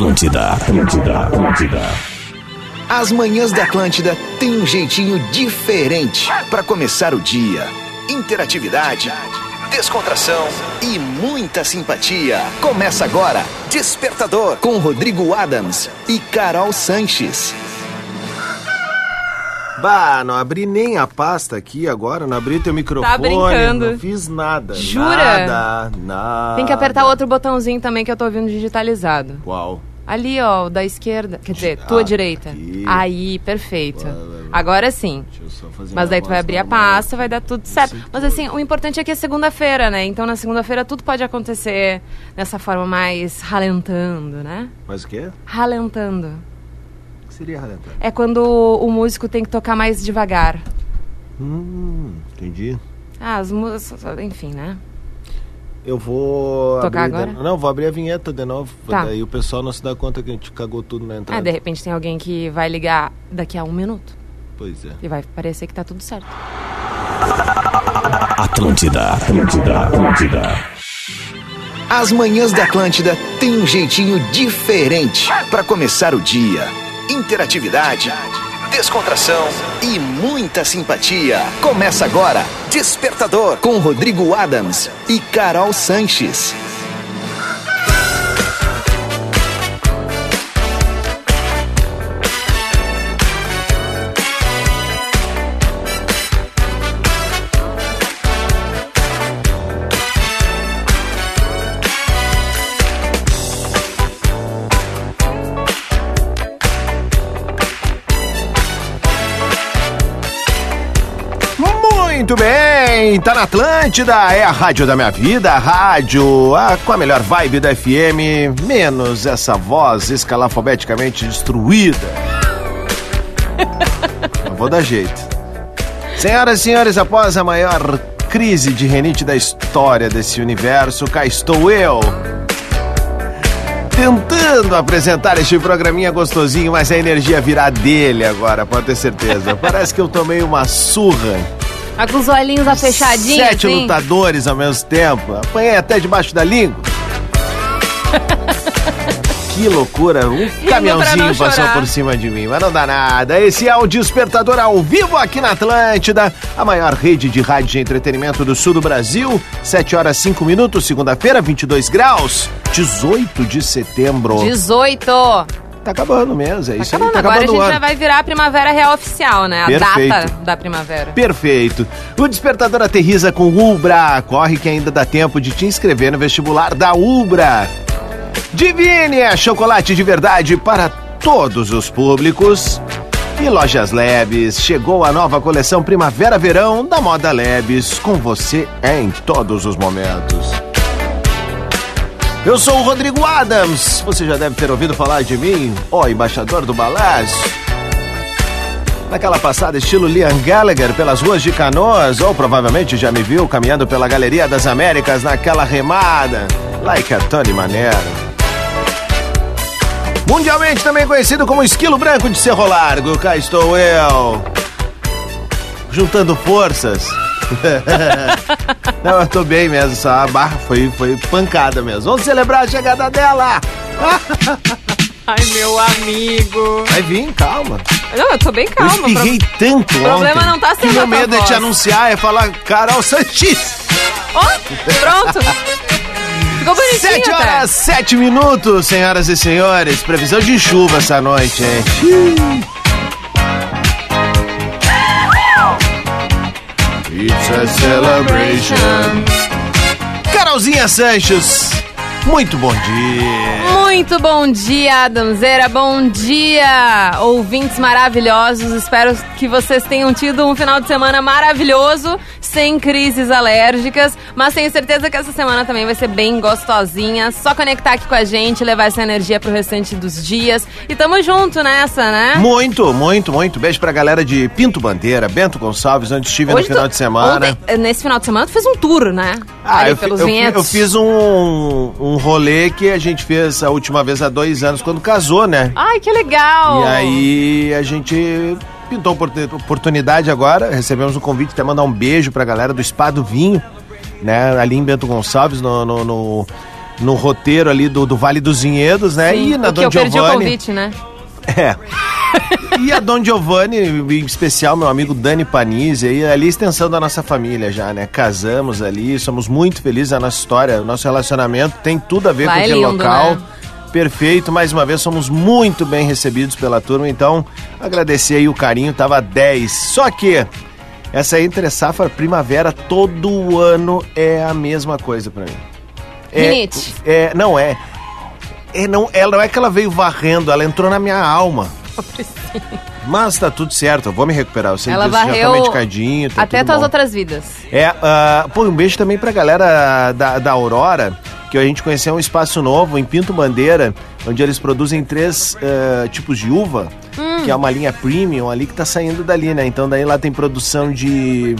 Atlântida, Atlântida, Atlântida. As manhãs da Atlântida têm um jeitinho diferente para começar o dia. Interatividade, descontração e muita simpatia. Começa agora Despertador com Rodrigo Adams e Carol Sanches. Bah, não abri nem a pasta aqui agora, não abri teu microfone. Tá brincando. Não fiz nada. Jura? Nada, nada. Tem que apertar outro botãozinho também que eu tô ouvindo digitalizado. Qual? Ali, ó, da esquerda. Quer dizer, tua Ah, direita. aqui. Aí, perfeito. Vai, vai, vai. Agora sim. Deixa eu só fazer Mas daí tu vai abrir a pasta, vai dar tudo certo. Mas assim, o importante é que é segunda-feira, né? Então na segunda-feira tudo pode acontecer nessa forma mais ralentando, né? Mas o quê? Ralentando. O que seria ralentando? É quando o músico tem que tocar mais devagar. Hum, entendi. Ah, as músicas, enfim, né? Eu vou. Tocar abrir agora? de- Não, vou abrir a vinheta de novo. Tá. Daí o pessoal não se dá conta que a gente cagou tudo na Ah, entrada. de repente tem alguém que vai ligar daqui a um minuto. Pois é. E vai parecer que tá tudo certo. Atlântida, Atlântida, Atlântida. As manhãs da Atlântida têm um jeitinho diferente para começar o dia. Interatividade, descontração e muita simpatia. Começa agora Despertador com Rodrigo Adams e Carol Sanches. Muito bem, tá na Atlântida, é a rádio da minha vida, a rádio a, com a melhor vibe da FM, menos essa voz escalafobeticamente destruída. Eu vou dar jeito. Senhoras e senhores, após a maior crise de renite da história desse universo, cá estou eu. Tentando apresentar este programinha gostosinho, mas a energia virá dele agora, pode ter certeza. Parece que eu tomei uma surra com os olhinhos fechadinhos, Sete assim. lutadores ao mesmo tempo. Apanhei até debaixo da língua. que loucura. Um caminhãozinho passou por cima de mim, mas não dá nada. Esse é o Despertador ao vivo aqui na Atlântida, a maior rede de rádio de entretenimento do sul do Brasil. 7 horas 5 minutos, segunda-feira, 22 graus, 18 de setembro. 18. Tá acabando mesmo, é Tá isso acabando. aí. Tá Agora a acabando gente já vai virar a primavera real oficial, né? A Perfeito. data da primavera. Perfeito. O Despertador aterriza com Ubra. Corre que ainda dá tempo de te inscrever no vestibular da Ubra. Divine é chocolate de verdade para todos os públicos. E Lojas Lebes, chegou a nova coleção Primavera-Verão da Moda Lebes, com você em todos os momentos. Eu sou o Rodrigo Adams, você já deve ter ouvido falar de mim, ó embaixador do balanço. Naquela passada, estilo Liam Gallagher pelas ruas de Canoas, ou provavelmente já me viu caminhando pela Galeria das Américas naquela remada, like a Tony Manero. Mundialmente também conhecido como Esquilo Branco de Cerro Largo, cá estou eu. Juntando forças. Não, eu tô bem mesmo, só a barra foi, foi pancada mesmo. Vamos celebrar a chegada dela! Ai, meu amigo. Vai vir, calma. Não, eu tô bem Eu calma. espirrei tanto o problema ontem não tá sendo meu medo é te voz. anunciar, é falar Carol Sanches. Ó, pronto. Ficou bonitinho Sete até. horas, sete minutos, senhoras e senhores. Previsão de chuva essa noite, hein? A celebration. Carolzinha Sanches, muito bom dia. Muito bom dia, Adamzeira. Bom dia, ouvintes maravilhosos. Espero que vocês tenham tido um final de semana maravilhoso, sem crises alérgicas. Mas tenho certeza que essa semana também vai ser bem gostosinha. Só conectar aqui com a gente, levar essa energia pro restante dos dias. E tamo junto nessa, né? Muito, muito, muito. Beijo pra galera de Pinto Bandeira, Bento Gonçalves, onde estive no tu- final de semana. ontem- nesse final de semana, tu fez um tour, né? Ah, Ali eu, pelos eu eu fiz um, um rolê que a gente fez a última vez há dois anos, quando casou, né? Ai, que legal! E aí a gente pintou opor- oportunidade agora, recebemos um convite até mandar um beijo pra galera do Spa do Vinho, né? Ali em Bento Gonçalves, no, no, no, no roteiro ali do, do Vale dos Vinhedos, né? Sim, e na Dom eu perdi o Giovanni. convite, né? É. E a Dom Giovanni, em especial meu amigo Dani Panizzi, aí, ali extensão da nossa família já, né? Casamos ali, somos muito felizes, a nossa história, o nosso relacionamento tem tudo a ver Lá com é aquele lindo, local. né? Perfeito, mais uma vez somos muito bem recebidos pela turma, então agradecer aí o carinho, tava 10. Só que essa entre safra primavera todo ano é a mesma coisa pra mim. É, é, não é. É, não, ela não é que ela veio varrendo, ela entrou na minha alma. Mas tá tudo certo, eu vou me recuperar. Eu sei Ela disso, já varreu tá medicadinho. Tá até tuas bom. outras vidas. É, ah, pô, um beijo também pra galera da, da Aurora, que a gente conheceu um espaço novo em Pinto Bandeira, onde eles produzem três ah, tipos de uva, Hum. que é uma linha premium ali que tá saindo dali, né? Então daí lá tem produção de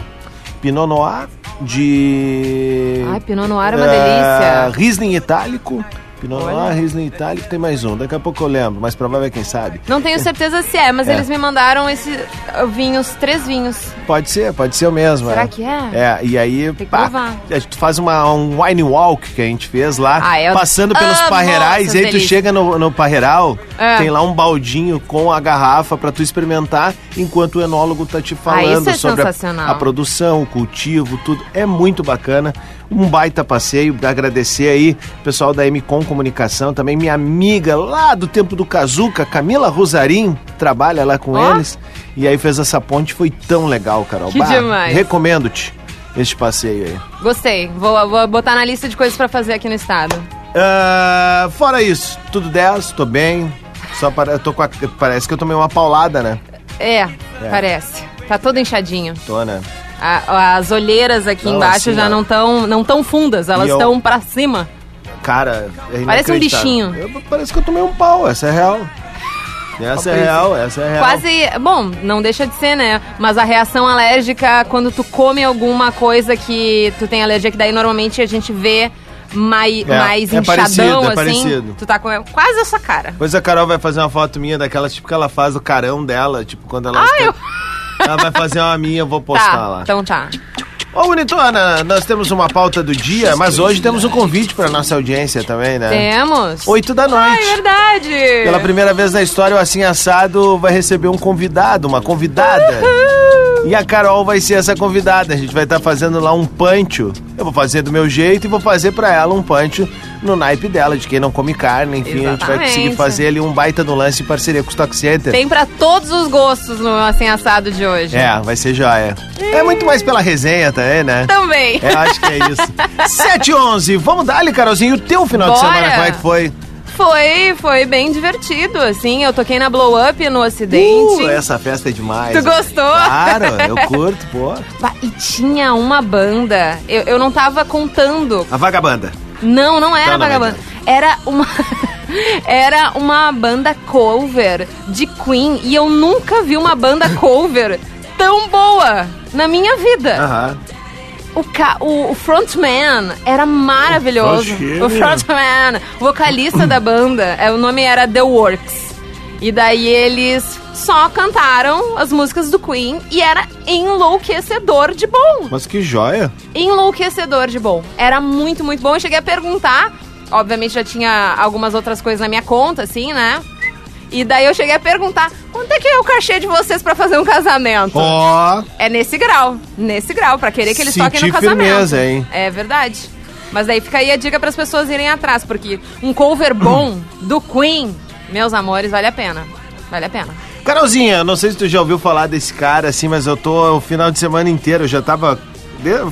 Pinot Noir, de... Ai, Pinot Noir é uma ah, delícia. Riesling Itálico. Pinot. Noir, Riesling Itálico, tem mais um. Daqui a pouco eu lembro, mas provável é quem sabe. Não tenho certeza se é, mas É. eles me mandaram esses uh, vinhos, três vinhos. Pode ser, pode ser o mesmo. Será é. que é? É, e aí, Tem que pá, provar. a gente faz uma, um wine walk que a gente fez lá, Ah, eu passando pelos amo parreirais, essas e aí tu delícias. chega no, no parreiral, É. tem lá um baldinho com a garrafa pra tu experimentar, enquanto o enólogo tá te falando isso é sobre a, a produção, o cultivo, tudo. É muito bacana. Um baita passeio, agradecer aí o pessoal da MCom Comunicação, também minha amiga lá do tempo do Kazuca, Camila Rosarim, trabalha lá com Ó. eles. E aí fez essa ponte, foi tão legal, Carol. Que demais. Recomendo-te este passeio aí. Gostei. Vou, vou botar na lista de coisas pra fazer aqui no estado. Ah, fora isso, tudo 10, tô bem. Só para, eu tô com a- parece que eu tomei uma paulada, né? É, parece. Tá todo inchadinho. Tô, né? A- as olheiras aqui Não, embaixo assim, já não estão não tão fundas, elas E eu- estão pra cima. Cara, é Parece um bichinho. Eu- parece que eu tomei um pau, essa é real. Essa é real, essa é real. Quase, bom, não deixa de ser, né? Mas a reação alérgica quando tu come alguma coisa que tu tem alergia, que daí normalmente a gente vê mai, É, mais é inchadão, parecido, é assim. parecido. Tu tá com quase essa cara. Depois a Carol vai fazer uma foto minha daquela, tipo, que ela faz o carão dela, tipo, quando ela... Ah, eu... Ela vai fazer uma minha, eu vou postar Tá, lá. então tá. Ô, bonitona, nós temos uma pauta do dia, mas hoje temos um convite pra nossa audiência também, né? Temos. Oito da Ah, noite. é verdade. Pela primeira vez na história, o Assim Assado vai receber um convidado, uma convidada. E a Carol vai ser essa convidada. A gente vai estar fazendo lá um pancho. Eu vou fazer do meu jeito e vou fazer pra ela um pancho no naipe dela, de quem não come carne. Enfim, a gente vai conseguir Exatamente. fazer ali um baita no lance em parceria com o Stock Center. Tem pra todos os gostos no assim assado de hoje. É, vai ser joia. É muito mais pela resenha também, né? Também. É, acho que é isso. 7 e 11, vamos dar ali, Carolzinho, o teu final de Bora. semana, como é que foi? Foi, foi bem divertido, assim. Eu toquei na Blow Up no Ocidente. Uh, essa festa é demais. Tu gostou? Claro, eu curto, pô. Bah, E tinha uma banda, eu, eu não tava contando. A vagabanda. Não, não era não, vagabanda. Era uma. era uma banda cover de Queen. E eu nunca vi uma banda cover tão boa na minha vida. Aham. O, ca... o, frontman era maravilhoso. O frontman, o vocalista da banda, é, o nome era The Works. E daí eles só cantaram as músicas do Queen e era enlouquecedor de bom. Mas que joia. Enlouquecedor de bom. Era muito, muito bom. Eu cheguei a perguntar, obviamente já tinha algumas outras coisas na minha conta, assim, né? E daí eu cheguei a perguntar, quanto é que é o cachê de vocês pra fazer um casamento? Ó, É nesse grau, nesse grau, pra querer que eles Senti toquem no casamento. firmeza, hein? É verdade. Mas daí fica aí a dica pras pessoas irem atrás, porque um cover bom do Queen, meus amores, vale a pena. Vale a pena. Carolzinha, não sei se tu já ouviu falar desse cara assim, mas eu tô o final de semana inteiro, eu já tava.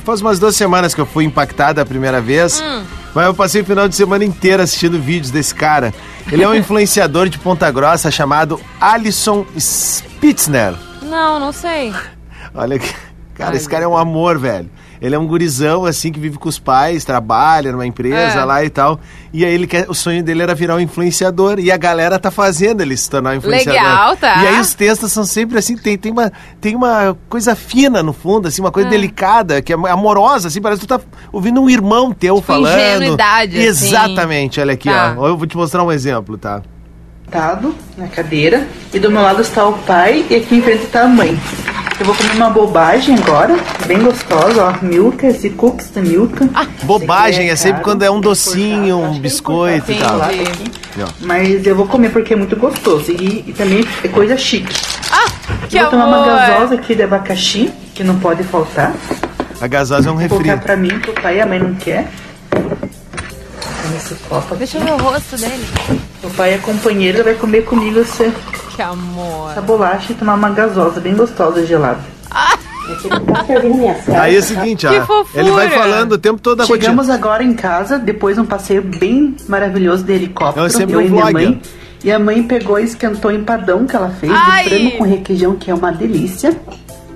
Faz umas duas semanas que eu fui impactada a primeira vez. Hum. Mas eu passei o final de semana inteiro assistindo vídeos desse cara. Ele é um influenciador de Ponta Grossa chamado Alisson Spitzner. Não, não sei. Olha que. Cara, Ai, esse cara é um amor, velho. Ele é um gurizão, assim, que vive com os pais, trabalha numa empresa É. lá e tal. E aí ele quer, o sonho dele era virar um influenciador. E a galera tá fazendo ele se tornar um influenciador. Legal, tá. E aí os textos são sempre assim, tem, tem, uma, tem uma coisa fina no fundo, assim, uma coisa É. delicada, que é amorosa, assim, parece que tu tá ouvindo um irmão teu falando. ingenuidade, assim. Exatamente, olha aqui, Tá. ó. Eu vou te mostrar um exemplo, tá? sentado na cadeira e do meu lado está o pai e aqui em frente está a mãe. Eu vou comer uma bobagem agora, bem gostosa, ó. Milka, esse cookies da Milka. Bobagem, é sempre caro, quando é um docinho, um é biscoito e tal. Mas eu vou comer porque é muito gostoso. E, e também é coisa chique. Ah, que eu vou tomar uma amor. gasosa aqui de abacaxi, que não pode faltar. A gasosa é um Vou refri. colocar pra mim, que o pai e a mãe não quer. Toma Esse copo aqui. Deixa eu ver o rosto dele. O pai é companheiro, vai comer comigo essa, Que amor. essa bolacha e tomar uma gasosa bem gostosa, gelada. Aí é o seguinte, ó. Ele vai falando o tempo todo da rotina. Chegamos agora em casa, depois de um passeio bem maravilhoso de helicóptero. É sempre eu um e minha vlog. mãe. E a mãe pegou e esquentou empadão que ela fez Ai. de frango com requeijão, que é uma delícia.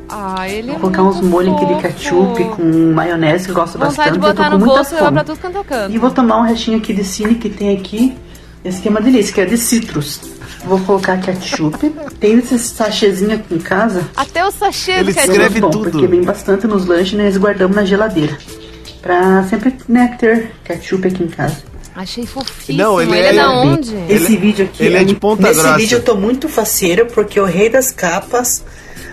Ah, ele é Vou colocar uns molhos aqui de ketchup com maionese, que eu gosto Vontade bastante. de eu tô botar com no muita bolso e levar fome. pra tudo quanto eu canto. E vou tomar um restinho aqui de cine que tem aqui. Esse aqui é uma delícia, que é de citrus. Vou colocar ketchup. Tem esses sachêzinhos aqui em casa. Até o sachê Ele do ketchup. escreve bom, tudo. porque vem bastante nos lanches e nós guardamos na geladeira. Pra sempre né, ter ketchup aqui em casa. Achei fofíssimo. Não, ele ele, é é- da onde? Esse vídeo aqui ele é de Ponta Nesse Grossa. vídeo eu tô muito faceiro porque o rei das capas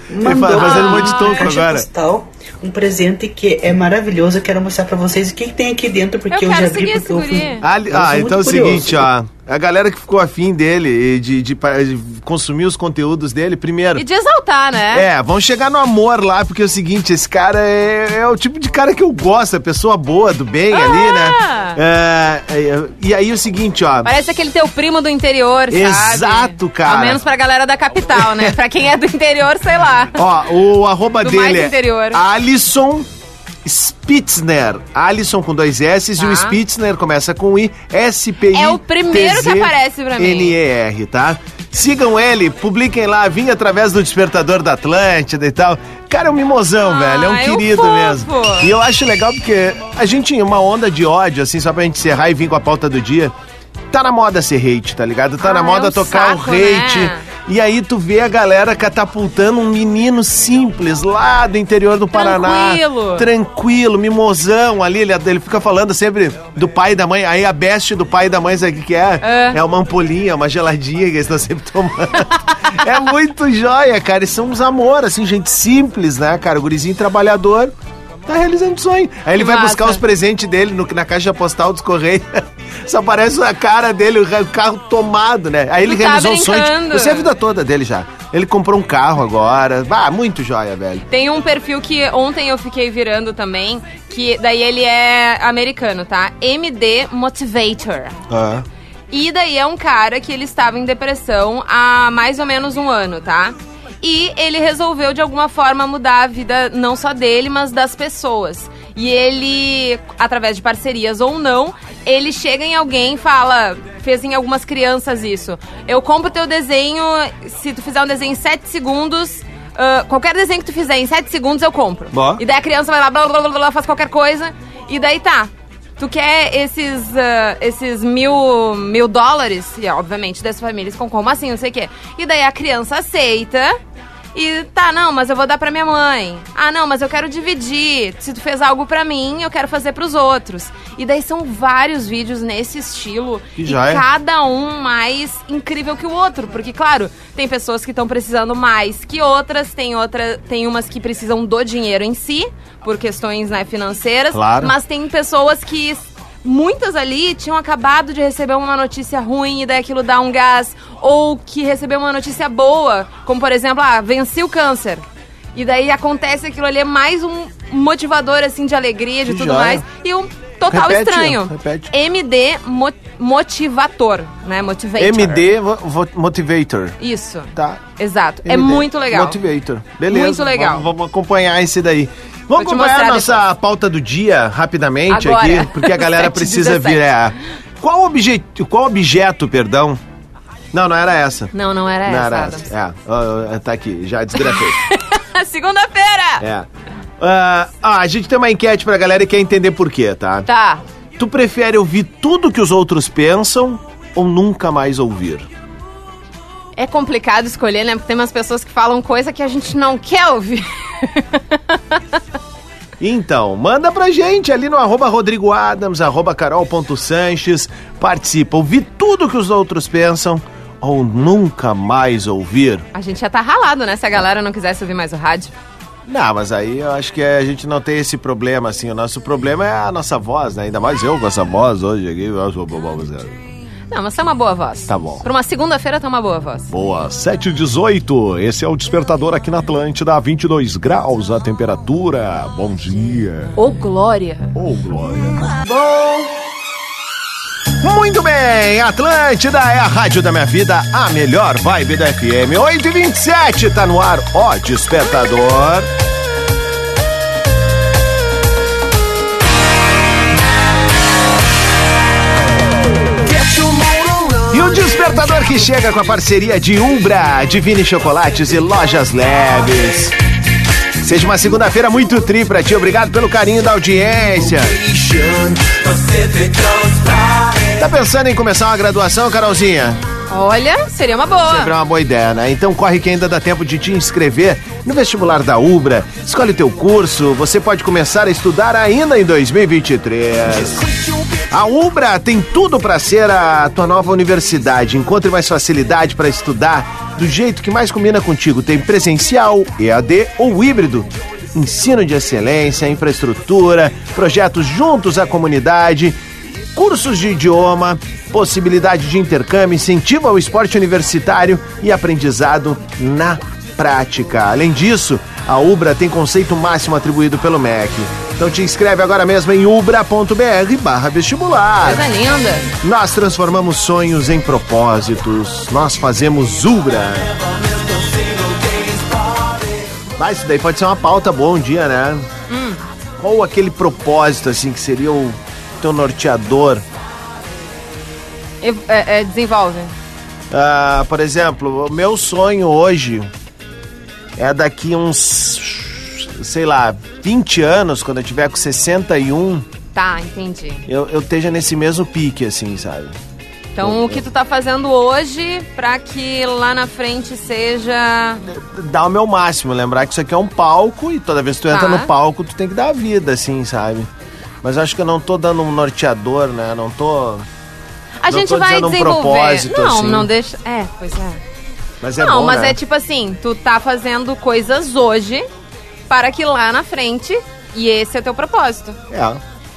mandou fazendo um monte de toco agora. postal, um presente que é maravilhoso. Eu quero mostrar pra vocês o que, que tem aqui dentro porque Eu eu, já vi seguir porque eu esse fui. guri. Ah, eu ah, então é o seguinte, ó. A galera que ficou afim dele e de, de, de consumir os conteúdos dele, primeiro. E de exaltar, né? É, vamos chegar no amor lá, porque é o seguinte, esse cara é, é o tipo de cara que eu gosto, é pessoa boa, do bem ali, né? É, é, e aí o seguinte, ó. Parece aquele teu primo do interior, sabe? Exato, cara. Ao menos pra galera da capital, né? pra quem é do interior, sei lá. Ó, o arroba Do dele mais é interior. Alisson Spitzner. Alisson com dois S e Tá. o Spitzner começa com I, S-P-I. É o primeiro que aparece pra mim. N-E-R, tá? Sigam ele, publiquem lá, vim através do Despertador da Atlântida e tal. Cara, é um mimosão, Ah, velho, é um é um querido mesmo. E eu acho legal porque a gente tinha uma onda de ódio, assim, só pra gente encerrar e vir com a pauta do dia. Tá na moda ser hate, tá ligado? Tá Ah, na é moda um tocar saco, o hate. né? E aí tu vê a galera catapultando um menino simples lá do interior do Paraná. Tranquilo. Tranquilo, mimosão ali. Ele, ele fica falando sempre do pai e da mãe. Aí a best do pai e da mãe, sabe o que, é? É. É uma ampolinha, uma geladinha que eles estão sempre tomando. é muito joia, cara. E são uns amor, assim, gente simples, né, cara? O gurizinho trabalhador tá realizando sonho. Aí ele vai massa. buscar os presentes dele no- na caixa postal dos Correios. Só aparece a cara dele, o carro tomado, né? Aí ele Tu tá realizou o sonho. de- sei a vida toda dele já. Ele comprou um carro agora. Ah, muito joia, velho. Tem um perfil que ontem eu fiquei virando também, que daí ele é americano, tá? MD Motivator. Ah. E daí é um cara que ele estava em depressão há mais ou menos um ano, tá? E ele resolveu de alguma forma mudar a vida não só dele, mas das pessoas. E ele, através de parcerias ou não, ele chega em alguém e fala, fez em algumas crianças isso. Eu compro teu desenho, se tu fizer um desenho em 7 segundos, ah, qualquer desenho que tu fizer em 7 segundos eu compro. Bom. E daí a criança vai lá, blá, blá, blá, blá, faz qualquer coisa, e daí tá. Tu quer esses, ah, esses mil, mil dólares? E obviamente das famílias com como assim, não sei o quê. E daí a criança aceita. E tá, não, mas eu vou dar pra minha mãe. Ah, não, mas eu quero dividir. Se tu fez algo pra mim, eu quero fazer pros outros. E daí são vários vídeos nesse estilo. Que e joia. cada um mais incrível que o outro. Porque, claro, tem pessoas que estão precisando mais que outras, tem, outra, tem umas que precisam do dinheiro em si, por questões né, financeiras. Claro. Mas tem pessoas que. Muitas ali tinham acabado de receber uma notícia ruim e daí aquilo dá um gás. Ou que recebeu uma notícia boa, como por exemplo, ah, venci o câncer. E daí acontece aquilo ali, é mais um motivador assim de alegria, de Que tudo joia. mais. E um total Repete, estranho. repete. MD mo- Motivator, né? Motivator. MD Motivator. Isso. Tá. Exato. É MD muito legal. Motivator. Beleza. Muito legal. Vamos, vamos acompanhar esse daí. Vamos acompanhar a nossa pauta do dia rapidamente Agora. aqui, porque a galera 7h17. precisa vir. É, qual, objeto, qual objeto, perdão? Não, não era essa. Não, não era não essa, era essa. É, tá aqui, já desgrafei. Segunda-feira! é. Ah, ah, a gente tem uma enquete pra galera e quer entender por quê, tá? Tá. Tu prefere ouvir tudo que os outros pensam ou nunca mais ouvir? É complicado escolher, né? Porque tem umas pessoas que falam coisa que a gente não quer ouvir. Então, manda pra gente ali no arroba Rodrigo Adams, arroba carol.sanches, participa. Ouvir tudo que os outros pensam ou nunca mais ouvir? A gente já tá ralado, né? Se a galera não quisesse ouvir mais o rádio. Não, mas aí eu acho que a gente não tem esse problema, assim. O nosso problema é a nossa voz, né? Ainda mais eu com essa voz hoje aqui. Eu sou bobo, Não, mas tá uma boa voz. Tá bom. Pra uma segunda-feira tá uma boa voz. Boa, 7 e 18. Esse é o despertador aqui na Atlântida, 22 graus a temperatura. Bom dia. Ô, Glória! Ô, Glória. Muito bem, Atlântida é a rádio da minha vida, a melhor vibe da FM. 8 e 27 tá no ar, ó, despertador. E o despertador que chega com a parceria de Umbra, Divine Chocolates e Lojas Leves. Seja uma segunda-feira muito tri pra ti, obrigado pelo carinho da audiência. Tá pensando em começar uma graduação, Carolzinha? Olha, seria uma boa. É uma boa ideia, né? Então corre que ainda dá tempo de te inscrever no vestibular da Ubra. Escolhe o teu curso, você pode começar a estudar ainda em 2023. A Ubra tem tudo para ser a tua nova universidade. Encontre mais facilidade para estudar do jeito que mais combina contigo. Tem presencial, EAD ou híbrido. Ensino de excelência, infraestrutura, projetos juntos à comunidade cursos de idioma, possibilidade de intercâmbio, incentivo ao esporte universitário e aprendizado na prática. Além disso, a Ubra tem conceito máximo atribuído pelo MEC. Então te inscreve agora mesmo em ubra.br barra vestibular. Coisa linda. Nós transformamos sonhos em propósitos. Nós fazemos Ubra. Mas isso daí pode ser uma pauta boa um dia, né? Qual aquele propósito, assim, que seria o teu norteador? É, é, desenvolve. Ah, por exemplo, o meu sonho hoje é daqui uns, sei lá, 20 anos, quando eu tiver com 61, Tá, entendi. eu, eu esteja nesse mesmo pique, assim, sabe? Então, o que tu tá fazendo hoje pra que lá na frente seja. Dar o meu máximo, lembrar que isso aqui é um palco e toda vez que tu entra Tá. no palco, tu tem que dar a vida, assim, sabe? Mas acho que eu não tô dando um norteador, né? Não tô. A Não gente tô vai dizendo um desenvolver. propósito, não, assim. não deixa. É, pois é. Mas é não, bom, mas né? é tipo assim, tu tá fazendo coisas hoje para que lá na frente, e esse é teu propósito, É,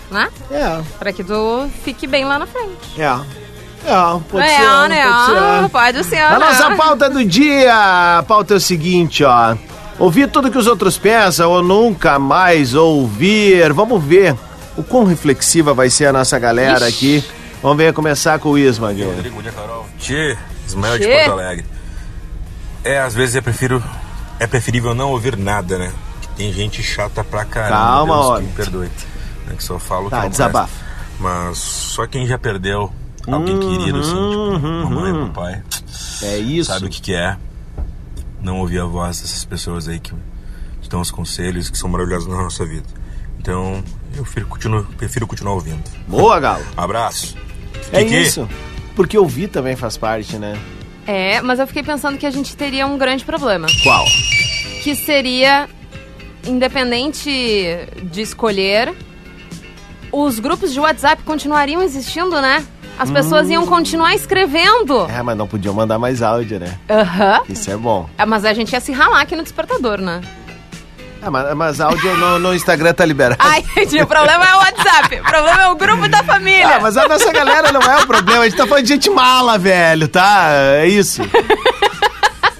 né? é, Pra que tu fique bem lá na frente. é. É, pode é, ser, né? pode ser. Ah, Pode ser, A né? nossa pauta do dia, a pauta é o seguinte, ó. Ouvir tudo que os outros pensam ou nunca mais ouvir. Vamos ver o quão reflexiva vai ser a nossa galera Ixi. aqui. Vamos ver, começar com o Isma aqui. Rodrigo, dia, Carol. Tchê, Ismael de Tchê. Porto Alegre. É, às vezes eu prefiro. É preferível não ouvir nada, né? Tem gente chata pra caramba. Calma, Deus homem. que me perdoe. Né, que só falo Tá, que desabafa. presta. Mas só quem já perdeu alguém querido, assim, tipo, mamãe ou papai, É isso. sabe o que, que é não ouvir a voz dessas pessoas aí que te dão os conselhos que são maravilhosos na nossa vida. Então, eu prefiro, continuo, prefiro continuar ouvindo. Boa, Galo. Abraço. É Kiki. isso. Porque ouvir também faz parte, né? É, mas eu fiquei pensando que a gente teria um grande problema. Qual? Que seria, independente de escolher, os grupos de WhatsApp continuariam existindo, né? As pessoas iam continuar escrevendo. É, mas não podiam mandar mais áudio, né? Aham. Isso é bom. É, Mas a gente ia se ralar aqui no despertador, né? É, mas, mas áudio no, no Instagram tá liberado. Ai, gente, o problema é o WhatsApp. O problema é o grupo da família. Ah, mas a nossa galera não é o problema. A gente tá falando de gente mala, velho, tá? É isso.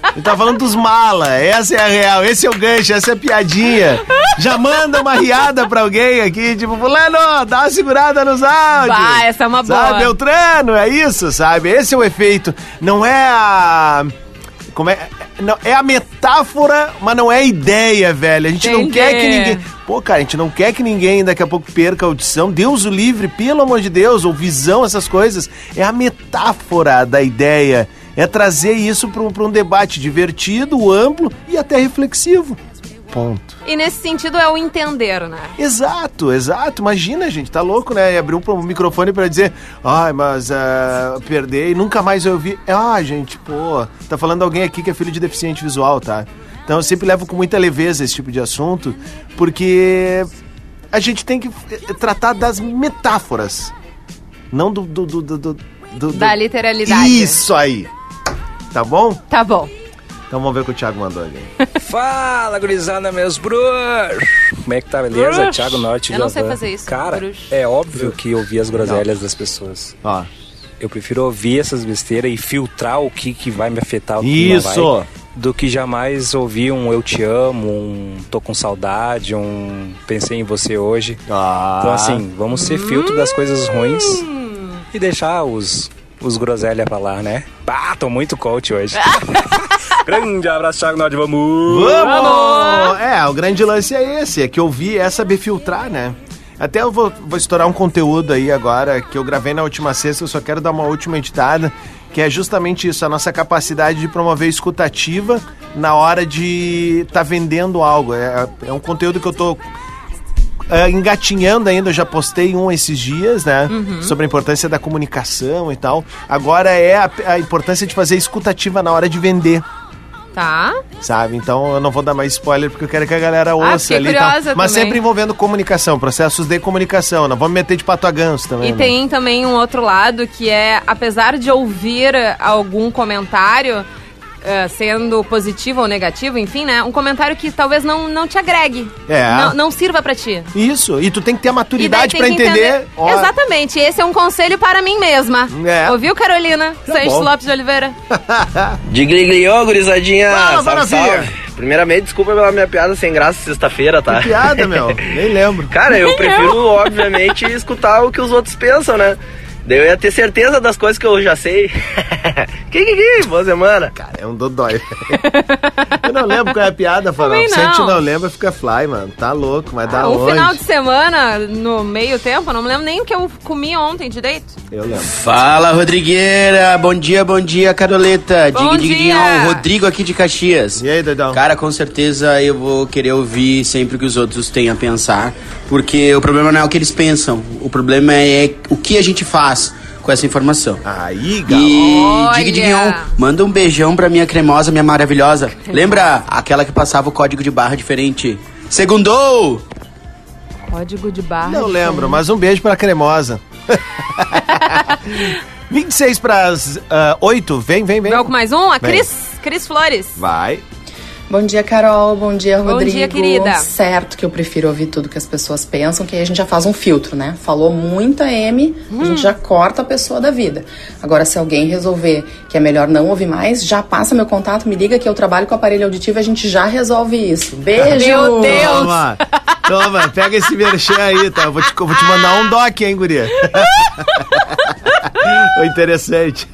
A gente tá falando dos mala. Essa é a real. Esse é o gancho, essa é a piadinha. Já manda uma riada pra alguém aqui, tipo, fulano, dá uma segurada nos áudios. Bah, essa é uma boa. Sabe, Beltrano, é isso, sabe? Esse é o efeito. Não é a... Como é... Não, é a metáfora, mas não é a ideia, velho. A gente não Entendi. quer que ninguém... Pô, cara, a gente não quer que ninguém daqui a pouco perca a audição. Deus o livre, pelo amor de Deus, ou visão, essas coisas. É a metáfora da ideia. É trazer isso para um, um debate divertido, amplo e até reflexivo. Ponto. E nesse sentido é o entender, né? Exato, exato. Imagina, gente, tá louco, né? E abrir um microfone pra dizer, ai, mas ah, perder e nunca mais eu ouvi. Ah, gente, pô, tá falando alguém aqui que é filho de deficiente visual, tá? Então eu sempre levo com muita leveza esse tipo de assunto, porque a gente tem que eh, tratar das metáforas, não do. do, do, do, do- do- Da literalidade. Isso aí! Tá bom? Tá bom. Então vamos ver o que o Thiago mandou ali. Fala, gurizada, meus bruxos! Como é que tá, beleza? Bruxo. Thiago Norte Eu não sei fazer isso, Cara, bruxo. é óbvio que ouvir as groselhas das pessoas. Ó. Eu prefiro ouvir essas besteiras e filtrar o que, que vai me afetar, o que não Isso! vai, do que jamais ouvir um eu te amo, um tô com saudade, um pensei em você hoje. Ah. Então, assim, vamos ser filtro das coisas ruins e deixar os, os groselha pra lá, né? Bah, tô muito coach hoje. Grande abraço, Thiago Norte, vamos! Vamos! É, o grande lance é esse, é que ouvir é saber filtrar, né? Até eu vou, vou estourar um conteúdo aí agora que eu gravei na última sexta, eu só quero dar uma última editada, que é justamente isso, a nossa capacidade de promover escutativa na hora de estar vendendo algo. É, é um conteúdo que eu tô é, engatinhando ainda, eu já postei um esses dias, né? Sobre a importância da comunicação e tal. Agora é a, a importância de fazer escutativa na hora de vender Tá. sabe? Então eu não vou dar mais spoiler porque eu quero que a galera Ah, ouça fiquei ali. tal. curiosa Mas sempre envolvendo comunicação, processos de comunicação. Não vamos meter de pato a ganso também. E né? tem também um outro lado que é, apesar de ouvir algum comentário, eh, sendo positivo ou negativo, enfim, né? Um comentário que talvez não, não te agregue. É. Não, não sirva pra ti. Isso, e tu tem que ter a maturidade que entender. ó, Exatamente, esse é um conselho para mim mesma. É. Ouviu, Carolina? Tá Sanches bom. Lopes de Oliveira? De Gliglion, gurizadinha. Fala, salve, salve. Primeiramente, desculpa pela minha piada sem graça sexta-feira, tá? Que piada, meu. Nem lembro. Cara, eu prefiro, obviamente, escutar o que os outros pensam, né? Daí eu ia ter certeza das coisas que eu já sei. que, que, que? Boa semana. Cara, é um dodói. eu não lembro qual é a piada, Farol. Se a gente não. lembra, fica fly, mano. Tá louco, mas dá um onde? final de semana, no meio tempo, eu não me lembro nem o que eu comi ontem direito. Eu lembro. Fala, Rodrigueira! Bom dia, bom dia, Caroleta! Bom Dig, dig, dia. dinhão. Rodrigo aqui de Caxias. E aí, doidão? Cara, com certeza eu vou querer ouvir sempre o que os outros têm a pensar, porque o problema não é o que eles pensam, o problema é o que a gente faz com essa informação. Aí, garoto. E Olha. Dig Dignon, manda um beijão pra minha cremosa, minha maravilhosa. Lembra aquela que passava o código de barra diferente? Segundou! Código de barra. Não de lembro, mas um beijo pra cremosa. 26 pras 8. Vem, vem, vem. Vamos com mais um? A Vem. Cris, Cris Flores. Vai. Bom dia, Carol. Bom dia, Bom Rodrigo. dia, querida. Certo que eu prefiro ouvir tudo que as pessoas pensam, que aí a gente já faz um filtro, né? Falou muita M, a Hum. gente já corta a pessoa da vida. Agora, se alguém resolver que é melhor não ouvir mais, já passa meu contato, me liga que eu trabalho com aparelho auditivo e a gente já resolve isso. Beijo! Meu Deus! Toma, toma, pega esse merchan aí, tá? Eu vou te, vou te mandar um doc, hein, guria? Interessante.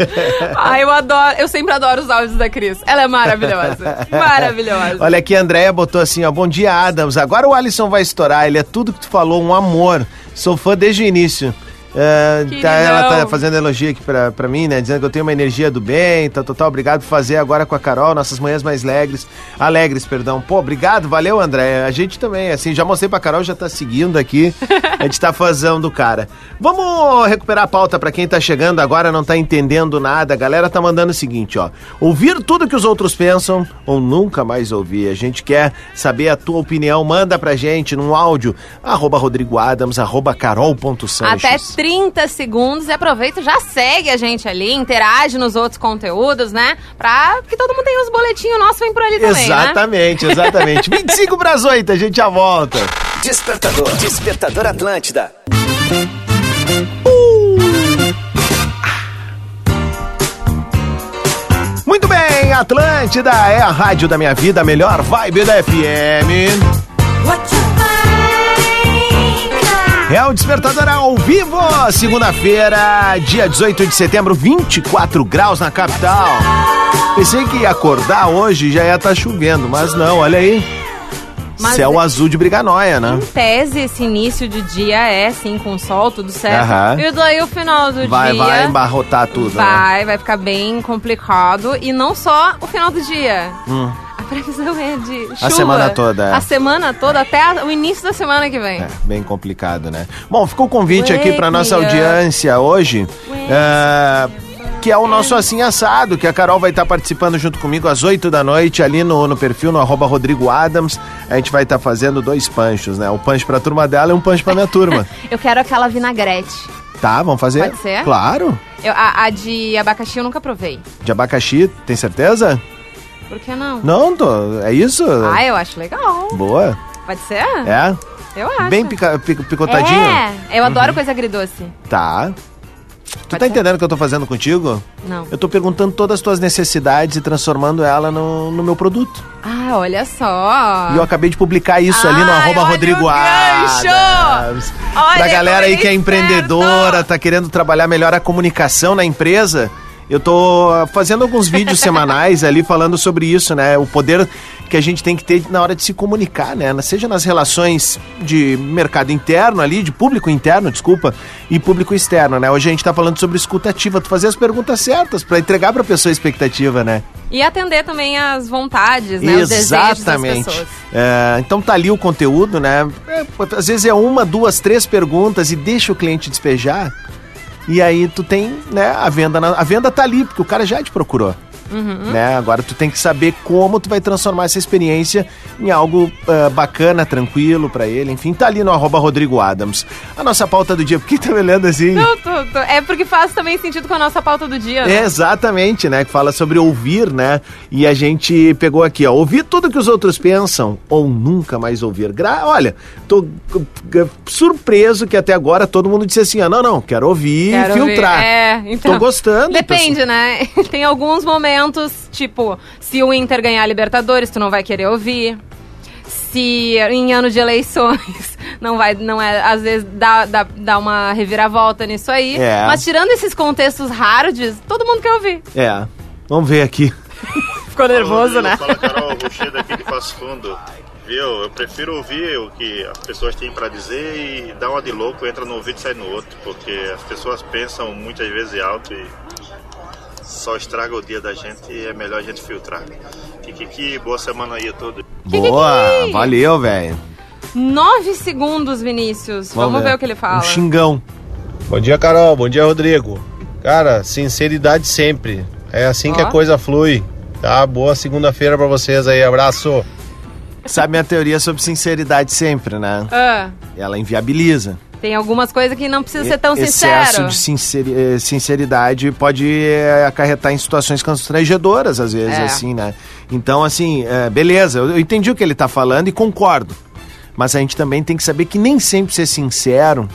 Ai, eu adoro. Eu sempre adoro os áudios da Cris. Ela é maravilhosa. Maravilhosa. Olha aqui, a Andréia botou assim, ó. Bom dia, Adams. Agora o Alisson vai estourar. Ele é tudo que tu falou, um amor. Sou fã desde o início. É, tá, ela tá fazendo elogio aqui pra, pra mim, né? Dizendo que eu tenho uma energia do bem, tá total. Obrigado por fazer agora com a Carol, nossas manhãs mais alegres. Alegres, perdão. Pô, obrigado, valeu, André. A gente também, assim, já mostrei pra Carol, já tá seguindo aqui. A gente tá fazendo do cara. Vamos recuperar a pauta pra quem tá chegando agora, não tá entendendo nada. A galera tá mandando o seguinte, ó. Ouvir tudo que os outros pensam ou nunca mais ouvir. A gente quer saber a tua opinião. Manda pra gente num áudio, arroba Rodrigo Adams, arroba carol.sanches. Até 30 segundos e aproveita e já segue a gente ali, interage nos outros conteúdos, né? Pra que todo mundo tenha os boletinhos nossos, vem por ali também, né? Exatamente, exatamente. 25 pras 8, a gente já volta. Despertador. Despertador Atlântida. Muito bem, Atlântida é a rádio da minha vida, a melhor vibe da FM. É o Despertador ao vivo, segunda-feira, dia 18 de setembro, 24 graus na capital. Pensei que ia acordar hoje e já ia estar chovendo, mas não, olha aí. Mas Céu azul de briganóia, né? Em tese, esse início de dia é, sim, com sol, tudo certo. Aham. E daí o final do Vai, dia... vai embarrotar tudo, né? Vai, vai ficar bem complicado. E não só o final do dia. A previsão é de chuva. Hum. semana toda, é. A semana toda, até a- o início da semana que vem. É, bem complicado, né? Bom, ficou o convite Wake aqui para nossa up. audiência hoje, é, que é o nosso Assim Assado, que a Carol vai estar participando junto comigo às 8 da noite, ali no, no perfil, no arroba Rodrigo Adams. A gente vai estar fazendo dois panchos, né? Um pancho pra turma dela e um pancho pra minha turma. Eu quero aquela vinagrete. Tá, vamos fazer? Pode ser? Claro. Eu- a, a de abacaxi eu nunca provei. De abacaxi, tem certeza? Por que não? Não, tô, é isso? Ah, eu acho legal. Boa. Pode ser? É? Eu acho. Bem pica- pic- picotadinho? É, eu adoro Uhum. coisa agridoce. Tá. Tu Pode tá ser? entendendo o que eu tô fazendo contigo? Não. Eu tô perguntando todas as tuas necessidades e transformando ela no, no meu produto. Ah, olha só. E eu acabei de publicar isso ali no Ai, arroba olha Rodrigo! Adams. Olha Pra galera aí que é empreendedora, tá querendo trabalhar melhor a comunicação na empresa, eu tô ah, fazendo alguns vídeos semanais ali falando sobre isso, né? O poder que a gente tem que ter na hora de se comunicar, né? Seja nas relações de mercado interno ali, de público interno, desculpa, e público externo, né? Hoje a gente tá falando sobre escuta ativa, tu fazer as perguntas certas pra entregar pra pessoa a expectativa, né? E atender também as vontades, né? Os desejos das Exatamente. É, então tá ali o conteúdo, né? É, às vezes é uma, duas, três perguntas e deixa o cliente despejar. E aí tu tem, né, a venda. na- a venda tá ali, porque o cara já te procurou. Uhum. Né? Agora tu tem que saber como tu vai transformar essa experiência em algo ah, bacana, tranquilo pra ele. Enfim, tá ali no arroba Rodrigo Adams. A nossa pauta do dia, por que tá me olhando assim? Não, tô- tô- É porque faz também sentido com a nossa pauta do dia, né? É, exatamente, né? Que fala sobre ouvir, né? E a gente pegou aqui, ó. Ouvir tudo que os outros pensam ou nunca mais ouvir. Gra Olha, tô surpreso que até agora todo mundo disse assim: ah, não, não, quero ouvir Quero e filtrar. ver. É, então. Tô gostando. Depende, né? Tem alguns momentos, tipo, se o Inter ganhar a Libertadores, tu não vai querer ouvir. Se em ano de eleições não vai, não é, às vezes dá, dá, dá uma reviravolta nisso aí. É. Mas tirando esses contextos hards, todo mundo quer ouvir. É, vamos ver aqui. Ficou nervoso, né? Fala Carol, Rocher daqui de Passo Fundo. Viu? Eu prefiro ouvir o que as pessoas têm para dizer e dar uma de louco, entra no ouvido e sai no outro, porque as pessoas pensam muitas vezes alto e só estraga o dia da gente e é melhor a gente filtrar. Kikiki, boa semana aí a todos. Boa, valeu, velho. Nove segundos, Vinícius. Vamos, ver. o que ele fala. Um xingão. Bom dia, Carol. Bom dia, Rodrigo. Cara, sinceridade sempre. É assim que Ó. a coisa flui. Tá? Boa segunda-feira pra vocês aí. Abraço. Sabe minha teoria sobre sinceridade sempre, né? Ah, Ela inviabiliza. Tem algumas coisas que não precisa ser tão Excesso sincero. de sinceri- eh, sinceridade pode eh, acarretar em situações constrangedoras, às vezes, É. assim, né? Então, assim, eh, beleza, eu entendi o que ele tá falando e concordo. Mas a gente também tem que saber que nem sempre ser sincero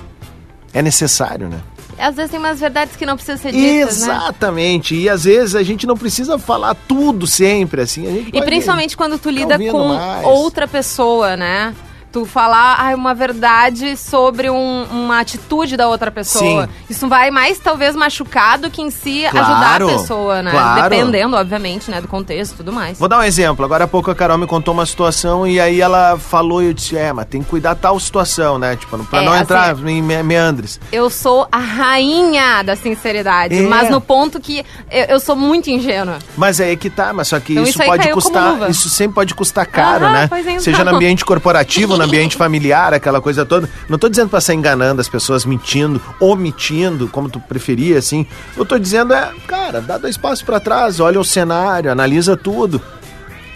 é necessário, né? Às vezes tem umas verdades que não precisam ser ditas, né? Exatamente. E às vezes a gente não precisa falar tudo sempre, assim. A gente E principalmente quando tu lida com mais. outra pessoa, né? Tu falar ah, uma verdade sobre um- uma atitude da outra pessoa. Sim. Isso vai mais, talvez, machucar do que em si ajudar a pessoa, né? claro. Dependendo, obviamente, né? Do contexto e tudo mais. Vou dar um exemplo. Agora há pouco a Carol me contou uma situação e aí ela falou e eu disse, é, mas tem que cuidar tal situação, né? Tipo, pra É, não assim, entrar em me- meandres. Eu sou a rainha da sinceridade, É. mas no ponto que eu, eu sou muito ingênua. Mas é aí que tá, mas só que Então isso, isso aí pode caiu como custar, isso sempre pode custar caro, Aham, né? pois então. Seja no ambiente corporativo, no ambiente familiar, aquela coisa toda. Não tô dizendo pra sair enganando as pessoas, mentindo, omitindo, como tu preferia, assim. Eu tô dizendo é, cara, dá dois passos pra trás, olha o cenário, analisa tudo.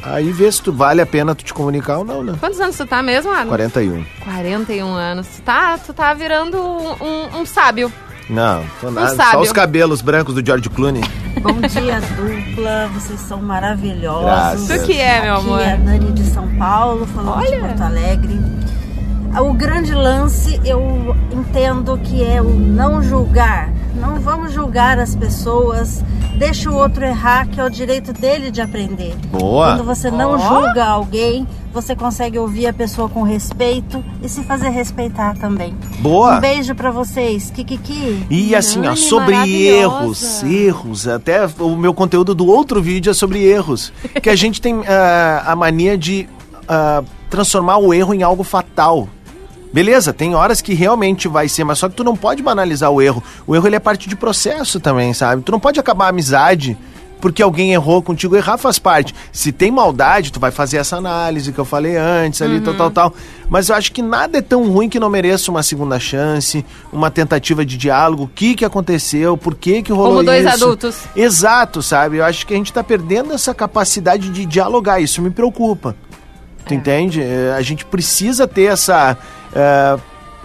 Aí vê se tu vale a pena tu te comunicar ou não, né? Quantos anos tu tá mesmo, Adam? 41. 41 anos. Tu tá, tu tá virando um, um- um sábio. Não, tô nada. Só sábio. os cabelos brancos do George Clooney. Bom dia, dupla. Vocês são maravilhosos. Graças. Tu que é, meu amor? Aqui é a Dani de São Paulo, falando de Porto Alegre. O grande lance eu entendo que é o não julgar. Não vamos julgar as pessoas. Deixa o outro errar, que é o direito dele de aprender. Boa. Quando você não Ó. julga alguém, você consegue ouvir a pessoa com respeito e se fazer respeitar também. Boa. Um beijo pra vocês. Kikiki. E assim, ó, sobre erros, erros, até o meu conteúdo do outro vídeo é sobre erros. Que a gente tem ah, a mania de ah, transformar o erro em algo fatal. Beleza, tem horas que realmente vai ser, mas só que tu não pode banalizar o erro. O erro ele é parte de processo também, sabe? Tu não pode acabar a amizade porque alguém errou contigo. Errar faz parte. Se tem maldade, tu vai fazer essa análise que eu falei antes, ali, tal, tal, tal. Mas eu acho que nada é tão ruim que não mereça uma segunda chance, uma tentativa de diálogo. O que que aconteceu? Por que que rolou Como dois isso? adultos. Exato, sabe? Eu acho que a gente tá perdendo essa capacidade de dialogar. Isso me preocupa. Tu entende? É, A gente precisa ter essa é,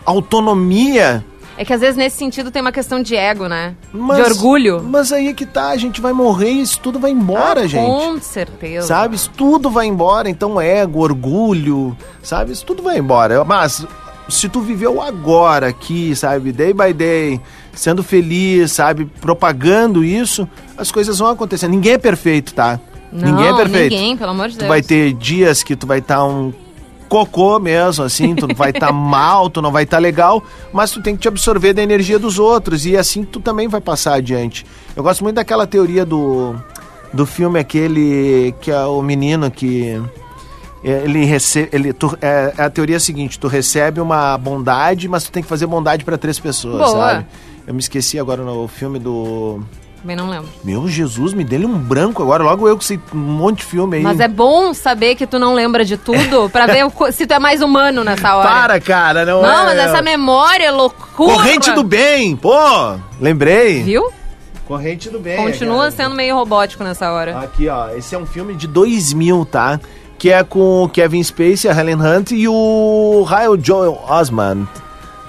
autonomia É que às vezes nesse sentido tem uma questão de ego, né? Mas- de orgulho. Mas aí é que tá, a gente vai morrer e isso tudo vai embora, Ah, gente. Com certeza. Sabe? Isso tudo vai embora. Então, ego, orgulho, sabe? Isso tudo vai embora. Mas se tu viveu agora aqui, sabe? Day by day, sendo feliz, sabe? Propagando isso, as coisas vão acontecer. Ninguém é perfeito, tá? Não, ninguém é perfeito. ninguém, pelo amor de Tu Deus. vai ter dias que tu vai estar um cocô mesmo, assim, tu não vai estar mal, tu não vai estar legal, mas tu tem que te absorver da energia dos outros e assim tu também vai passar adiante. Eu gosto muito daquela teoria do, do filme aquele que é o menino que é, ele recebe, ele tu, é, é a teoria seguinte, tu recebe uma bondade, mas tu tem que fazer bondade para três pessoas, Boa. sabe? Eu me esqueci agora no filme do Também não lembro. Meu Jesus, me dele um branco agora, logo eu que sei um monte de filme aí. Mas é bom saber que tu não lembra de tudo pra ver o se tu é mais humano nessa hora. Para, cara, não, Não, é. mas essa memória é loucura. Corrente do bem, pô! Lembrei. Viu? Corrente do bem. Continua cara. sendo meio robótico nessa hora. Aqui, ó, esse é um filme de 2000, tá? Que é com o Kevin Spacey, a Helen Hunt e o Kyle Joel Osment,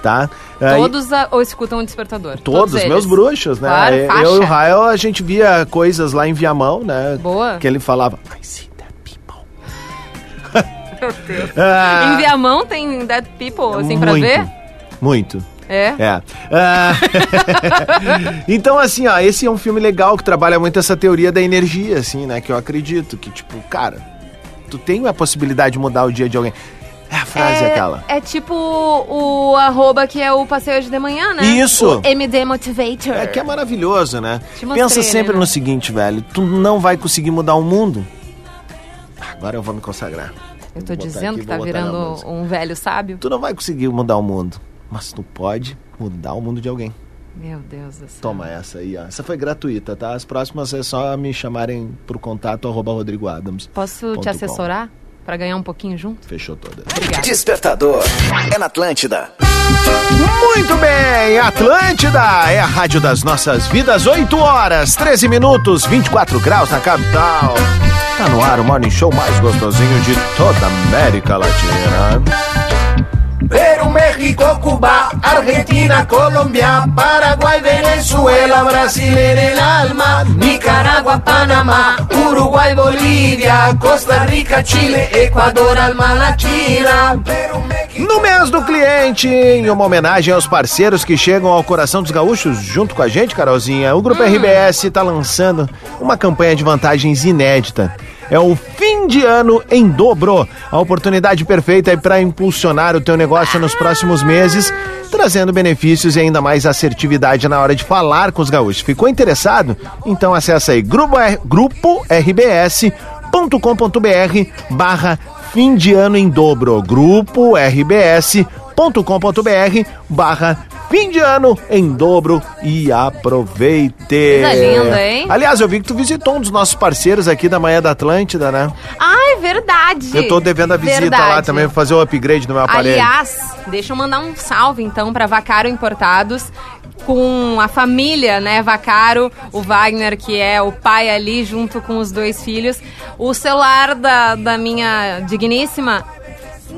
tá? Aí- Todos a, ou escutam o despertador. Todos, eles. meus bruxos, né? Claro, eu faixa. e o Rael, a gente via coisas lá em Viamão, né? Boa. Que ele falava. Meu Deus. Ah. Em Viamão tem Dead People, assim, pra muito, ver? Muito. É? É. Ah, então, assim, ó, esse é um filme legal que trabalha muito essa teoria da energia, assim, né? Que eu acredito que, tipo, cara, tu tem a possibilidade de mudar o dia de alguém. É a frase é, aquela. É tipo o arroba que é o passeio de manhã, né? Isso. O MD Motivator. É que é maravilhoso, né? Mostrei Pensa ali, sempre né? no seguinte, velho. Tu não vai conseguir mudar o mundo. Agora eu vou me consagrar. Eu tô dizendo aqui, que tá virando um velho sábio. Tu não vai conseguir mudar o mundo. Mas tu pode mudar o mundo de alguém. Meu Deus do céu. Toma essa aí, ó. Essa foi gratuita, tá? As próximas é só me chamarem pro contato arroba Rodrigo Adams. Posso te com. Pra ganhar um pouquinho junto? Fechou toda. Despertador. É na Atlântida. Muito bem, Atlântida é a rádio das nossas vidas, 8 horas, 13 minutos, 24 graus na capital. Tá no ar o morning show mais gostosinho de toda a América Latina. Perú, México, Cuba, Argentina, Colombia, Paraguay, Venezuela, Brasil en el alma, Nicaragua, Panamá, Uruguay, Bolivia, Costa Rica, Chile, Ecuador, alma latina. México, No mês do cliente, em uma homenagem aos parceiros que chegam ao coração dos gaúchos junto com a gente, Carolzinha, o Grupo RBS está lançando uma campanha de vantagens inédita. É o fim de ano em dobro. A oportunidade perfeita é para impulsionar o teu negócio nos próximos meses, trazendo benefícios e ainda mais assertividade na hora de falar com os gaúchos. Ficou interessado? Então acessa aí grupo, grupo rbs.com.br barra fim de ano em dobro. Grupo rbs.com.br barra fim de ano em dobro e aproveite. Coisa linda, hein? Aliás, eu vi que tu visitou um dos nossos parceiros aqui da Manhã da Atlântida, né? Ai, verdade. Eu tô devendo a visita Verdade. lá também, fazer o upgrade no meu aparelho. Aliás, deixa eu mandar um salve então para Vacaro Importados com a família, né, Vacaro, o Wagner, que é o pai ali, junto com os dois filhos. O celular da, da minha digníssima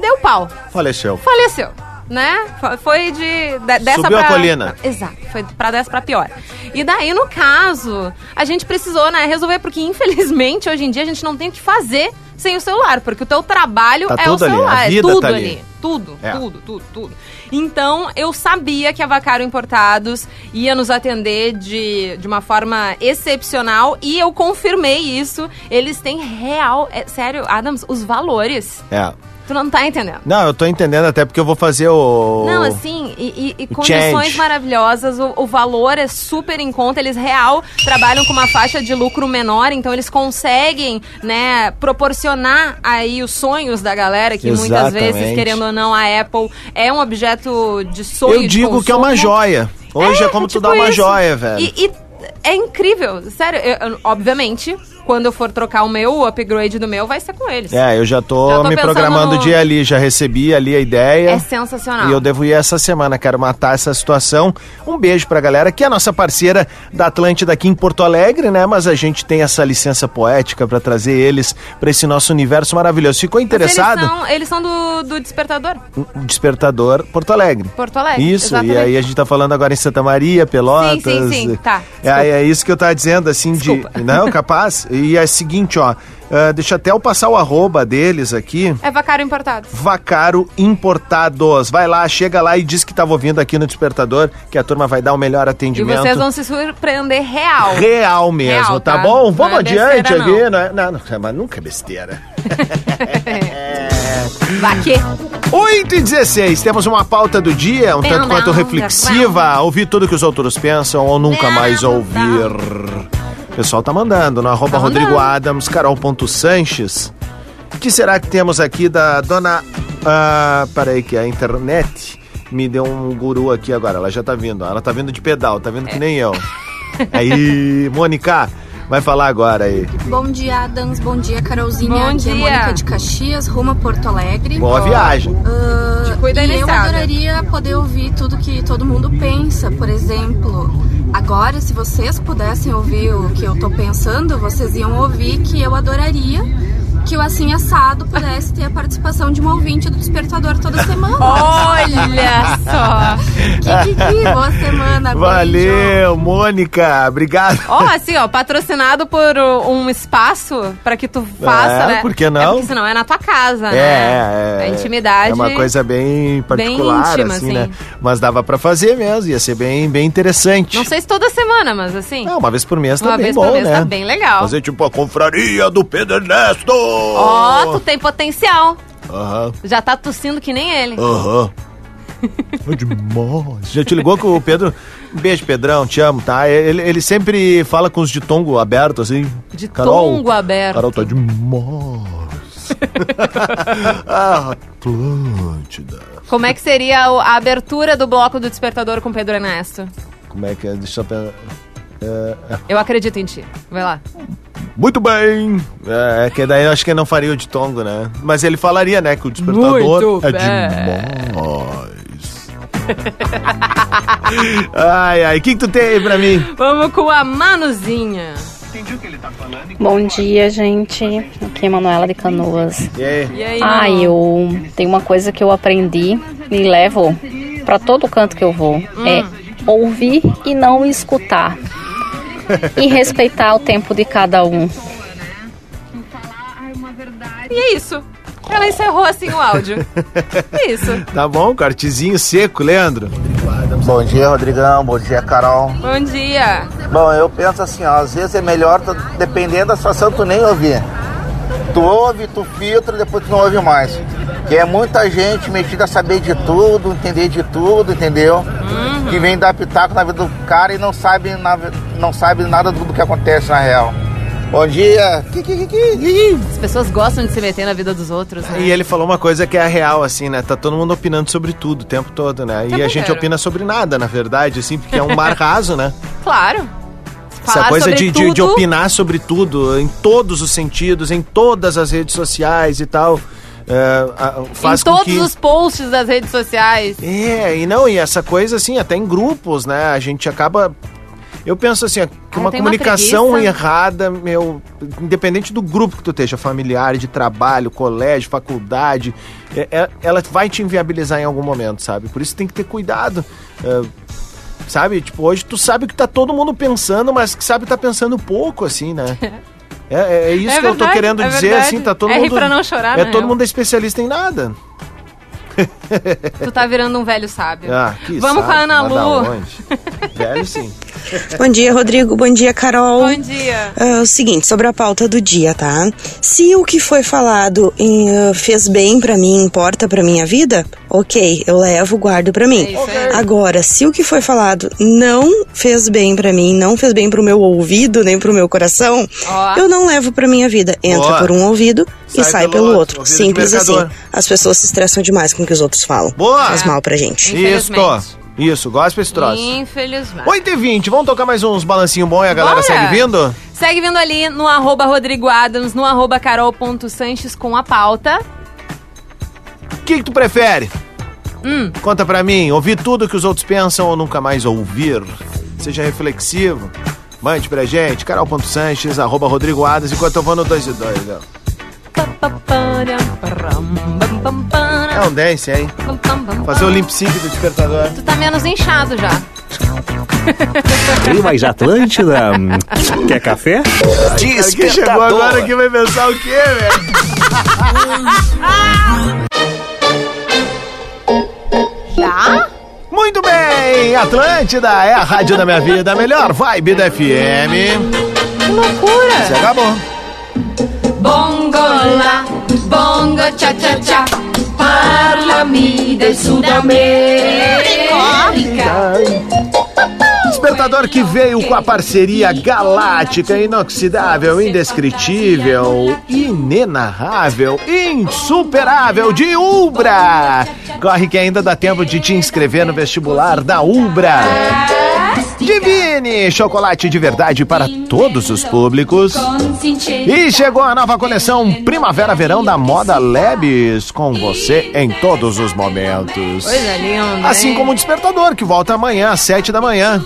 deu pau, Faleceu. faleceu. Né? Fo- Foi de, de- dessa Subiu a pra, colina. Exato, foi pra dessa pra pior. E daí, no caso, a gente precisou, né, resolver, porque infelizmente hoje em dia a gente não tem o que fazer sem o celular, porque o teu trabalho Tá é o ali, celular, a é vida tudo tá ali. ali. Tudo, É. tudo, tudo, tudo. Então, eu sabia que a Vacaro Importados ia nos atender de, de uma forma excepcional e eu confirmei isso. Eles têm real, é, sério, Adams, os valores. É. Tu não tá entendendo. Não, eu tô entendendo até porque eu vou fazer o. Não, assim, e, e- e condições change. maravilhosas, o, o valor é super em conta, eles real trabalham com uma faixa de lucro menor, então eles conseguem, né, proporcionar aí os sonhos da galera, que muitas vezes, Exatamente. querendo ou não, a Apple é um objeto de sonho Eu digo que é uma joia. Hoje é, como tu tipo dar uma isso. joia, velho. E, e é incrível, sério. eu- eu- obviamente, quando eu for trocar o meu, o upgrade do meu, vai ser com eles. É, eu já tô, Já tô me programando no- de ir ali, já recebi ali a ideia. É sensacional. E eu devo ir essa semana, quero matar essa situação. Um beijo pra galera, que é a nossa parceira da Atlântida aqui em Porto Alegre, né? Mas a gente tem essa licença poética pra trazer eles pra esse nosso universo maravilhoso. Ficou interessado? Eles são, eles são do, do Despertador. Despertador Porto Alegre. Porto Alegre, Isso, exatamente. e aí a gente tá falando agora em Santa Maria, Pelotas. Sim, sim, sim, tá, É, é isso que eu tava dizendo, assim, de. Não, capaz. E é o seguinte, ó. ah, deixa até eu passar o arroba deles aqui. É Vacaro Importado. Vacaro Importados. Vai lá, chega lá e diz que tava ouvindo aqui no Despertador, que a turma vai dar o melhor E atendimento. vocês vão se surpreender real. Real mesmo, Real, tá, tá? bom? Não Vamos é adiante besteira, aqui, não. é? Não, não, mas nunca é besteira. Vaque. 8 e 16, temos uma pauta do dia, um tanto Não, quanto não, reflexiva, ouvir tudo que os outros pensam ou nunca mais ouvir. Pessoal tá mandando no arroba Tá Rodrigo mandando. Adams, Carol.Sanches. O que será que temos aqui da dona. Ah, peraí, que a internet me deu um guru aqui agora. Ela já tá vindo, ela tá vindo de pedal, tá vindo que nem eu. Aí, Mônica, vai falar agora aí. Bom dia, Adams. Bom dia, Carolzinha. Bom Aqui é dia. Mônica de Caxias, rumo a Porto Alegre. Boa viagem. Te cuida aí e eu estrada. adoraria poder ouvir tudo que todo mundo pensa. Por exemplo, agora, se vocês pudessem ouvir o que eu tô pensando, vocês iam ouvir que eu adoraria que o Assim Assado pudesse ter a participação de um ouvinte do Despertador toda semana. Olha só. Que, que, que, boa semana. beijo. Valeu, Mônica, obrigado. Ó, assim, ó, patrocinado por um espaço pra que tu faça, É, né? por que não? É porque senão é na tua casa, É, né? é, é. A intimidade. É uma coisa bem particular, íntima, assim, assim. né? Mas dava pra fazer mesmo, ia ser bem, bem interessante. Não sei se toda semana, mas assim. Não, uma vez por mês tá Uma bem vez bom, por mês né? tá bem legal. Fazer tipo a confraria do Pedro Ernesto. Ó, tu tem potencial. Aham, Já tá tossindo que nem ele. aham. É demais. Já te ligou com o Pedro? Um beijo, Pedrão, te amo, tá? Ele, ele sempre fala com os de tongo aberto, assim. De Carol, tongo aberto. Carol tá demais. ah, Atlântida. Como é que seria a abertura do bloco do Despertador com Pedro Ernesto? Como é que é? Deixa eu. É. Eu acredito em ti. Vai lá. Muito bem! É, é que daí eu acho que não faria o de tongo, né? Mas ele falaria, né, que o despertador Muito é bem. demais. ai, ai, o que, que tu tem aí pra mim? Vamos com a Manuzinha. Bom dia, gente. Aqui é Manuela de Canoas. E aí? Aí, Ah, eu tenho uma coisa que eu aprendi e levo pra todo canto que eu vou. Hum. É ouvir e não escutar. E respeitar o tempo de cada um. E é isso. Ela encerrou assim o áudio. É isso. Tá bom, cortezinho seco, Leandro? Bom dia, Rodrigão. Bom dia, Carol. Bom dia. Bom, eu penso assim, ó, às vezes é melhor, tu- dependendo da situação, tu nem ouvir. Tu ouve, tu filtra, depois tu não ouve mais. Que é muita gente metida a saber de tudo, entender de tudo, entendeu? Que vem dar pitaco na vida do cara e não sabe, na- não sabe nada do, do que acontece na real. Bom dia. As pessoas gostam de se meter na vida dos outros, né? E ele falou uma coisa que é a real, assim, né? Tá todo mundo opinando sobre tudo o tempo todo, né? E a gente opina sobre nada, na verdade, assim, porque é um mar raso, né? Claro. Essa Falar coisa sobre de, de, de opinar sobre tudo, em todos os sentidos, em todas as redes sociais e tal. é, faz em todos que... os posts das redes sociais. É, e não, e essa coisa assim, até em grupos, né? A gente acaba. Eu penso assim, que Ah, uma uma comunicação preguiça. errada, meu, independente do grupo que tu esteja, familiar, de trabalho, colégio, faculdade, é- é- ela vai te inviabilizar em algum momento, sabe? Por isso tem que ter cuidado. é, sabe? Tipo, hoje tu sabe que tá todo mundo pensando, mas que sabe que tá pensando pouco, assim, né? É, é- isso É que eu tô verdade, querendo é dizer, verdade. assim, tá todo É mundo. pra não chorar, É na todo mundo é especialista em nada. Tu tá virando um velho sábio. Ah, que Vamos com a Ana Lu. Velho sim. Bom dia, Rodrigo. Bom dia, Carol. Bom dia. Ah, o seguinte, sobre a pauta do dia, tá? Se o que foi falado em, ah, fez bem pra mim, importa pra minha vida, ok, eu levo, guardo pra mim. Agora, se o que foi falado não fez bem pra mim, não fez bem pro meu ouvido, nem pro meu coração, Ó. eu não levo pra minha vida. Entra Boa. por um ouvido e Sai sai pelo pelo outro. outro. Simples assim. As pessoas se estressam demais com o que os outros falam. Boa. Faz mal pra gente. Isso, isso, gosta esse troço. Infelizmente. 8 e 20 vamos tocar mais uns balancinhos bons e a galera Bora. segue vindo? Segue vindo ali no arroba Rodrigo Adams, no arroba carol.sanches com a pauta. O que, que tu prefere? Hum. Conta pra mim, ouvir tudo que os outros pensam ou nunca mais ouvir? Seja reflexivo. Mande pra gente, carol.sanches, arroba Rodrigo Adams, enquanto eu vou no 2 e 2, ó. É um dance, hein? Fazer o limp sync do despertador. Tu tá menos inchado já. Tem mais Atlântida? Quer café? Quem chegou agora aqui vai pensar o quê, velho? Já? Muito bem, Atlântida é a rádio da minha vida, a melhor vibe da FM. Que loucura! Se acabou. Bongo la, bongo cha cha cha, parlami del Sud America. Despertador que veio com a parceria galáctica, inoxidável, indescritível, inenarrável, insuperável de Ubra. Corre que ainda dá tempo de te inscrever no vestibular da Ubra. Divine, chocolate de verdade para todos os públicos. E chegou a nova coleção Primavera-Verão da Moda Labs, com você em todos os momentos. Coisa linda. Assim como o Despertador, que volta amanhã às sete da manhã.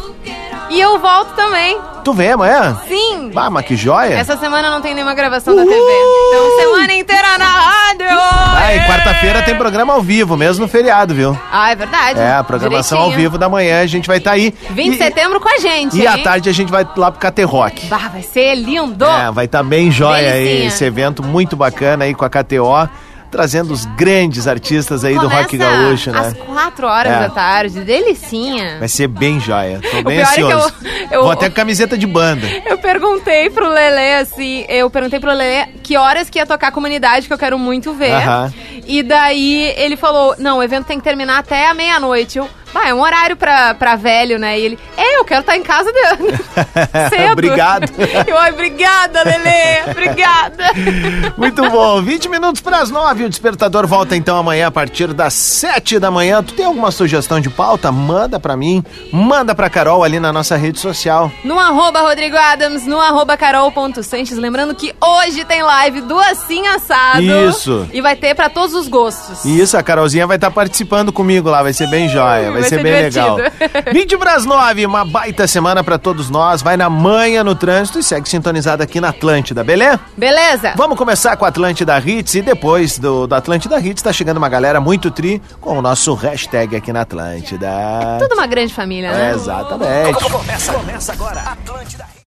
E eu volto também. Tu vem amanhã? Sim. Ah, mas que joia. Essa semana não tem nenhuma gravação da TV. Então, semana inteira na rádio! Ah, e quarta-feira tem programa ao vivo, mesmo no feriado, viu? Ah, é verdade. É, a programação ao Direitinho. vivo da manhã, a gente vai estar aí. 20 de setembro com a gente, E hein? à tarde a gente vai lá pro KT Rock. Bah, vai ser lindo! É, vai estar bem joia aí, esse evento muito bacana aí com a KTO, trazendo os grandes artistas aí do rock Começa gaúcho, né? Às 4 horas É. da tarde, delicinha. Vai ser bem joia. Tô bem é que eu- ansioso. eu- Vou até com camiseta de banda. Eu perguntei pro Lelê, assim, eu perguntei pro Lelê que horas que ia tocar a comunidade, que eu quero muito ver. Aham. E daí ele falou, não, o evento tem que terminar até a meia-noite. Eu, bah, é um horário pra, pra velho, né? E ele, é, eu quero estar em casa de... cedo. Obrigado. Eu, ai, obrigada, Lelê, obrigada. Muito bom. 20 minutos para as 9. O despertador volta então amanhã a partir das 7 da manhã. Tu tem alguma sugestão de pauta? Manda pra mim, manda pra Carol ali na nossa rede social. No arroba Rodrigo Adams, no arroba carol.sanches. Lembrando que hoje tem live do Assim Assado. Isso. E vai ter pra todos os gostos. Isso, a Carolzinha vai estar participando comigo lá, vai ser bem joia, vai, vai ser, ser bem divertido. legal. 20 para as 9, uma baita semana pra todos nós. Vai na manhã no trânsito e segue sintonizado aqui na Atlântida, beleza? Beleza? Vamos começar com a Atlântida Hits e depois do, do Atlântida Hits tá chegando uma galera muito tri com o nosso hashtag aqui na Atlântida. Tudo uma grande família, né? É, exatamente. Começa, começa agora. Atlântida